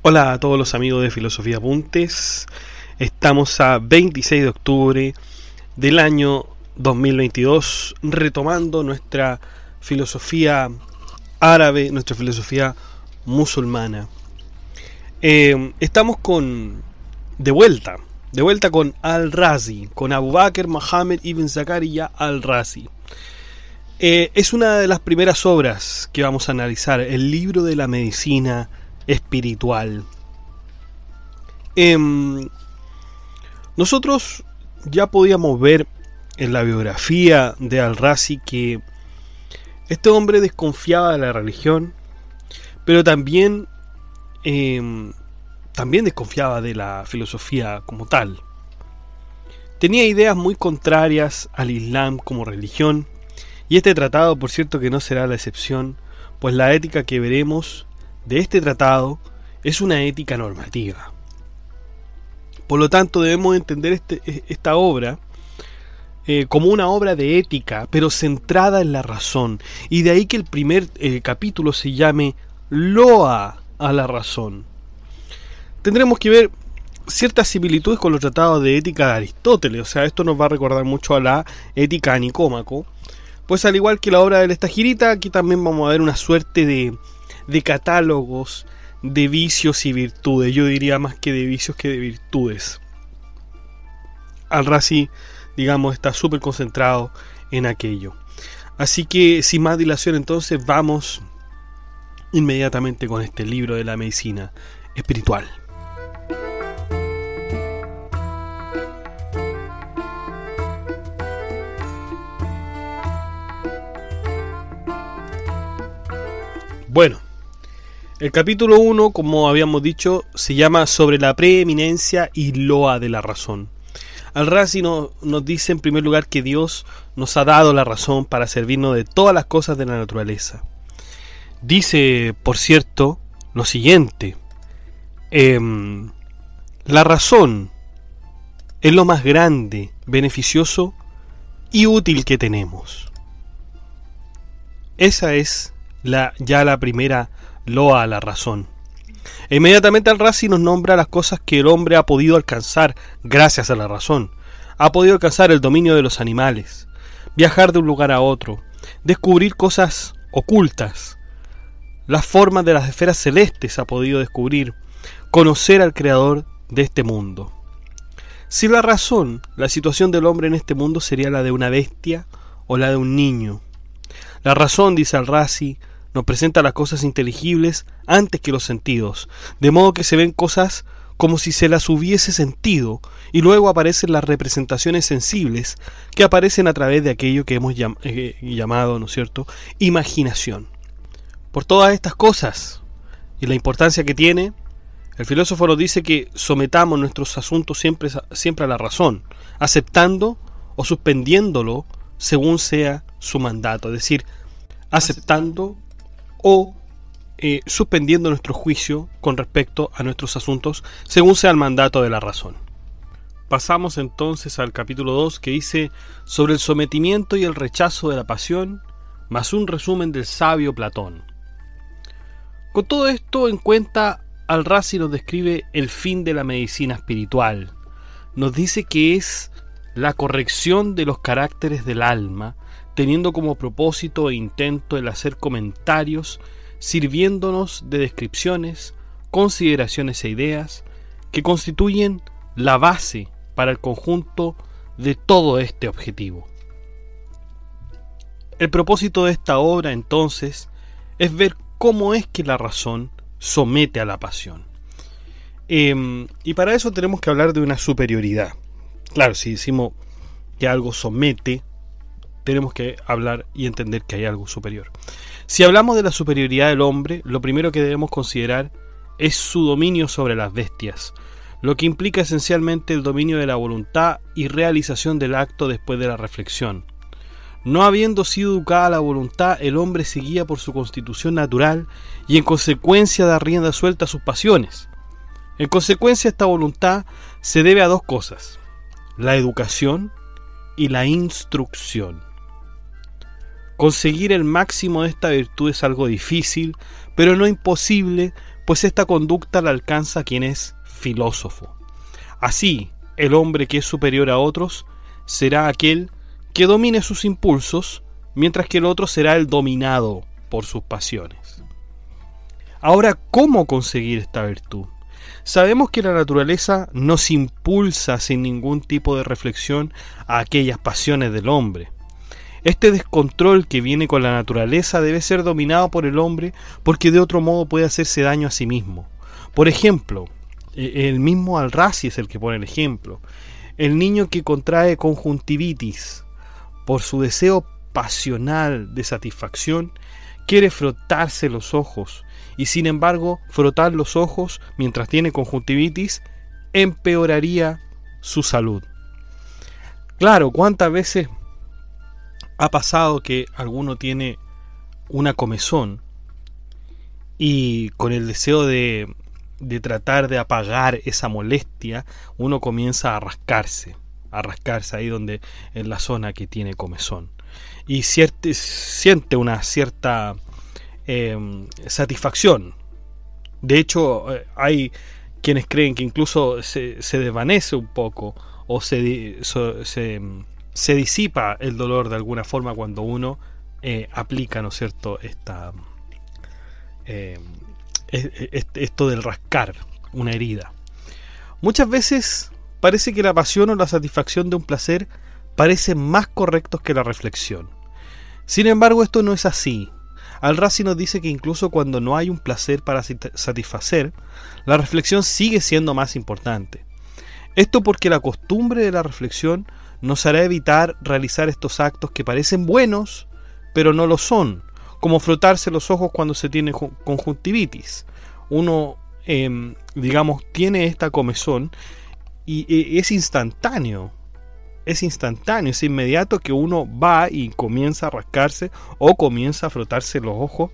Hola a todos los amigos de Filosofía Apuntes. Estamos a 26 de octubre del año 2022, retomando nuestra filosofía árabe, nuestra filosofía musulmana. Eh, estamos con de vuelta, de vuelta con Al-Razi, con Abu Bakr Mohammed ibn Zakaria Al-Razi. Eh, es una de las primeras obras que vamos a analizar, el libro de la medicina espiritual. Em, nosotros ya podíamos ver en la biografía de Al-Razi que este hombre desconfiaba de la religión, pero también, em, también desconfiaba de la filosofía como tal. Tenía ideas muy contrarias al Islam como religión, y este tratado, por cierto, que no será la excepción, pues la ética que veremos de este tratado es una ética normativa. Por lo tanto, debemos entender este, e, esta obra eh, como una obra de ética, pero centrada en la razón. Y de ahí que el primer eh, capítulo se llame Loa a la razón. Tendremos que ver ciertas similitudes con los tratados de ética de Aristóteles. O sea, esto nos va a recordar mucho a la ética a Nicómaco. Pues al igual que la obra del Estagirita, aquí también vamos a ver una suerte de, de catálogos de vicios y virtudes. Yo diría más que de vicios que de virtudes. Al-Razi, digamos, está súper concentrado en aquello. Así que sin más dilación entonces vamos inmediatamente con este libro de la medicina espiritual. Bueno, el capítulo 1, como habíamos dicho, se llama sobre la preeminencia y loa de la razón. Al-Razi nos dice en primer lugar que Dios nos ha dado la razón para servirnos de todas las cosas de la naturaleza. Dice, por cierto, lo siguiente. Em, la razón es lo más grande, beneficioso y útil que tenemos. Esa es la, ya la primera loa a la razón. E inmediatamente al Razi nos nombra las cosas que el hombre ha podido alcanzar gracias a la razón. Ha podido alcanzar el dominio de los animales, viajar de un lugar a otro, descubrir cosas ocultas, las formas de las esferas celestes ha podido descubrir, conocer al creador de este mundo. Sin la razón, la situación del hombre en este mundo sería la de una bestia o la de un niño. La razón, dice al Razi, nos presenta las cosas inteligibles antes que los sentidos, de modo que se ven cosas como si se las hubiese sentido, y luego aparecen las representaciones sensibles que aparecen a través de aquello que hemos eh, llamado, ¿no es cierto?, imaginación. Por todas estas cosas y la importancia que tiene, el filósofo nos dice que sometamos nuestros asuntos siempre, siempre a la razón, aceptando o suspendiéndolo según sea su mandato, es decir, aceptando o eh, suspendiendo nuestro juicio con respecto a nuestros asuntos según sea el mandato de la razón. Pasamos entonces al capítulo 2 que dice sobre el sometimiento y el rechazo de la pasión, más un resumen del sabio Platón. Con todo esto en cuenta, Al-Razi nos describe el fin de la medicina espiritual. Nos dice que es la corrección de los caracteres del alma teniendo como propósito e intento el hacer comentarios, sirviéndonos de descripciones, consideraciones e ideas que constituyen la base para el conjunto de todo este objetivo. El propósito de esta obra entonces es ver cómo es que la razón somete a la pasión. Em, y para eso tenemos que hablar de una superioridad. Claro, si decimos que algo somete, tenemos que hablar y entender que hay algo superior. Si hablamos de la superioridad del hombre, lo primero que debemos considerar es su dominio sobre las bestias, lo que implica esencialmente el dominio de la voluntad y realización del acto después de la reflexión. No habiendo sido educada la voluntad, el hombre seguía por su constitución natural y en consecuencia da rienda suelta a sus pasiones. En consecuencia esta voluntad se debe a dos cosas, la educación y la instrucción. Conseguir el máximo de esta virtud es algo difícil, pero no imposible, pues esta conducta la alcanza quien es filósofo. Así, el hombre que es superior a otros será aquel que domine sus impulsos, mientras que el otro será el dominado por sus pasiones. Ahora, ¿cómo conseguir esta virtud? Sabemos que la naturaleza nos impulsa sin ningún tipo de reflexión a aquellas pasiones del hombre. Este descontrol que viene con la naturaleza debe ser dominado por el hombre porque de otro modo puede hacerse daño a sí mismo. Por ejemplo, e, el mismo Alrazi es el que pone el ejemplo. El niño que contrae conjuntivitis por su deseo pasional de satisfacción quiere frotarse los ojos y sin embargo frotar los ojos mientras tiene conjuntivitis empeoraría su salud. Claro, ¿cuántas veces ha pasado que alguno tiene una comezón y con el deseo de, de tratar de apagar esa molestia, uno comienza a rascarse, a rascarse ahí donde en la zona que tiene comezón y siente una cierta em, satisfacción. De hecho, eh, hay quienes creen que incluso se, se desvanece un poco o se, se se disipa el dolor de alguna forma cuando uno eh, aplica, ¿no es cierto?, esta, eh, esto del rascar una herida. Muchas veces parece que la pasión o la satisfacción de un placer parecen más correctos que la reflexión. Sin embargo, esto no es así. Al-Razi nos dice que incluso cuando no hay un placer para satisfacer, la reflexión sigue siendo más importante. Esto porque la costumbre de la reflexión nos hará evitar realizar estos actos que parecen buenos, pero no lo son, como frotarse los ojos cuando se tiene conjuntivitis. Uno, em, digamos, tiene esta comezón y e, es instantáneo. Es instantáneo, es inmediato que uno va y comienza a rascarse o comienza a frotarse los ojos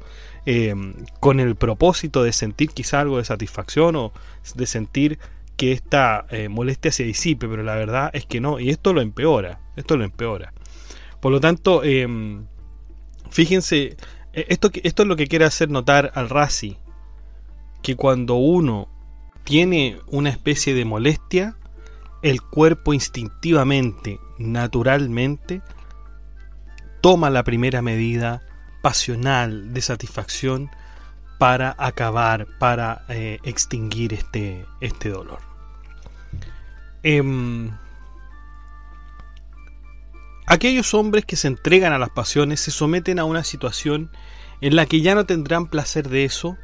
em, con el propósito de sentir quizá algo de satisfacción o de sentir que esta eh, molestia se disipe, pero la verdad es que no, y esto lo empeora, esto lo empeora. Por lo tanto, em, fíjense, e, esto, esto es lo que quiere hacer notar al Razi, que cuando uno tiene una especie de molestia, el cuerpo instintivamente, naturalmente, toma la primera medida pasional de satisfacción para acabar, para eh, extinguir este, este dolor. Em, aquellos hombres que se entregan a las pasiones se someten a una situación en la que ya no tendrán placer de eso,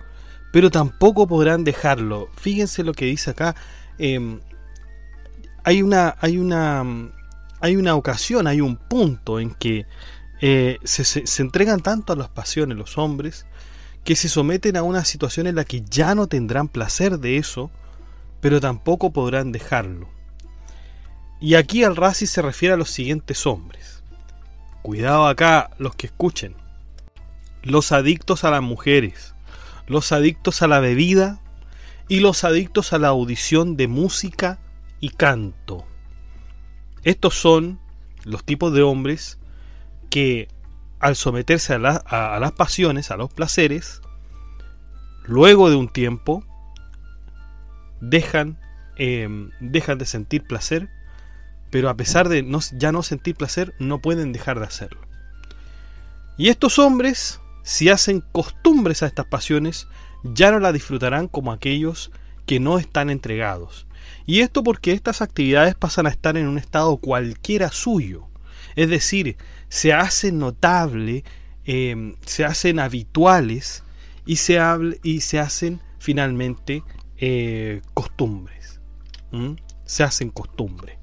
pero tampoco podrán dejarlo. Fíjense lo que dice acá. Em, hay una, hay una, hay una ocasión, hay un punto en que eh, se, se, entregan tanto a las pasiones los hombres que se someten a una situación en la que ya no tendrán placer de eso, pero tampoco podrán dejarlo. Y aquí al Razi se refiere a los siguientes hombres. Cuidado acá los que escuchen. Los adictos a las mujeres, los adictos a la bebida y los adictos a la audición de música y canto. Estos son los tipos de hombres que al someterse a, las pasiones, a los placeres, luego de un tiempo dejan, em, dejan de sentir placer, pero a pesar de ya no sentir placer, no pueden dejar de hacerlo. Y estos hombres, si hacen costumbres a estas pasiones, ya no las disfrutarán como aquellos que no están entregados. Y esto porque estas actividades pasan a estar en un estado cualquiera suyo. Es decir, se hacen notable, em, se hacen habituales y se, y se hacen finalmente eh, costumbres. Se hacen costumbre.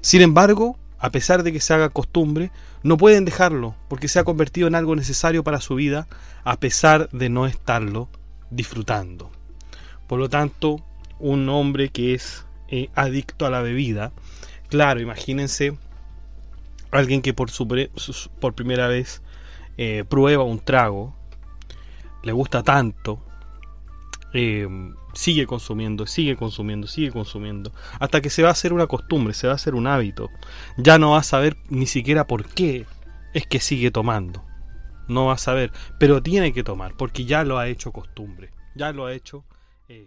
Sin embargo, a pesar de que se haga costumbre, no pueden dejarlo porque se ha convertido en algo necesario para su vida a pesar de no estarlo disfrutando. Por lo tanto, un hombre que es eh, adicto a la bebida, claro, imagínense alguien que por, su, por primera vez eh, prueba un trago, le gusta tanto, eh, sigue consumiendo, sigue consumiendo, sigue consumiendo, hasta que se va a hacer una costumbre, se va a hacer un hábito. Ya no va a saber ni siquiera por qué es que sigue tomando. No va a saber, pero tiene que tomar, porque ya lo ha hecho costumbre, ya lo ha hecho eh,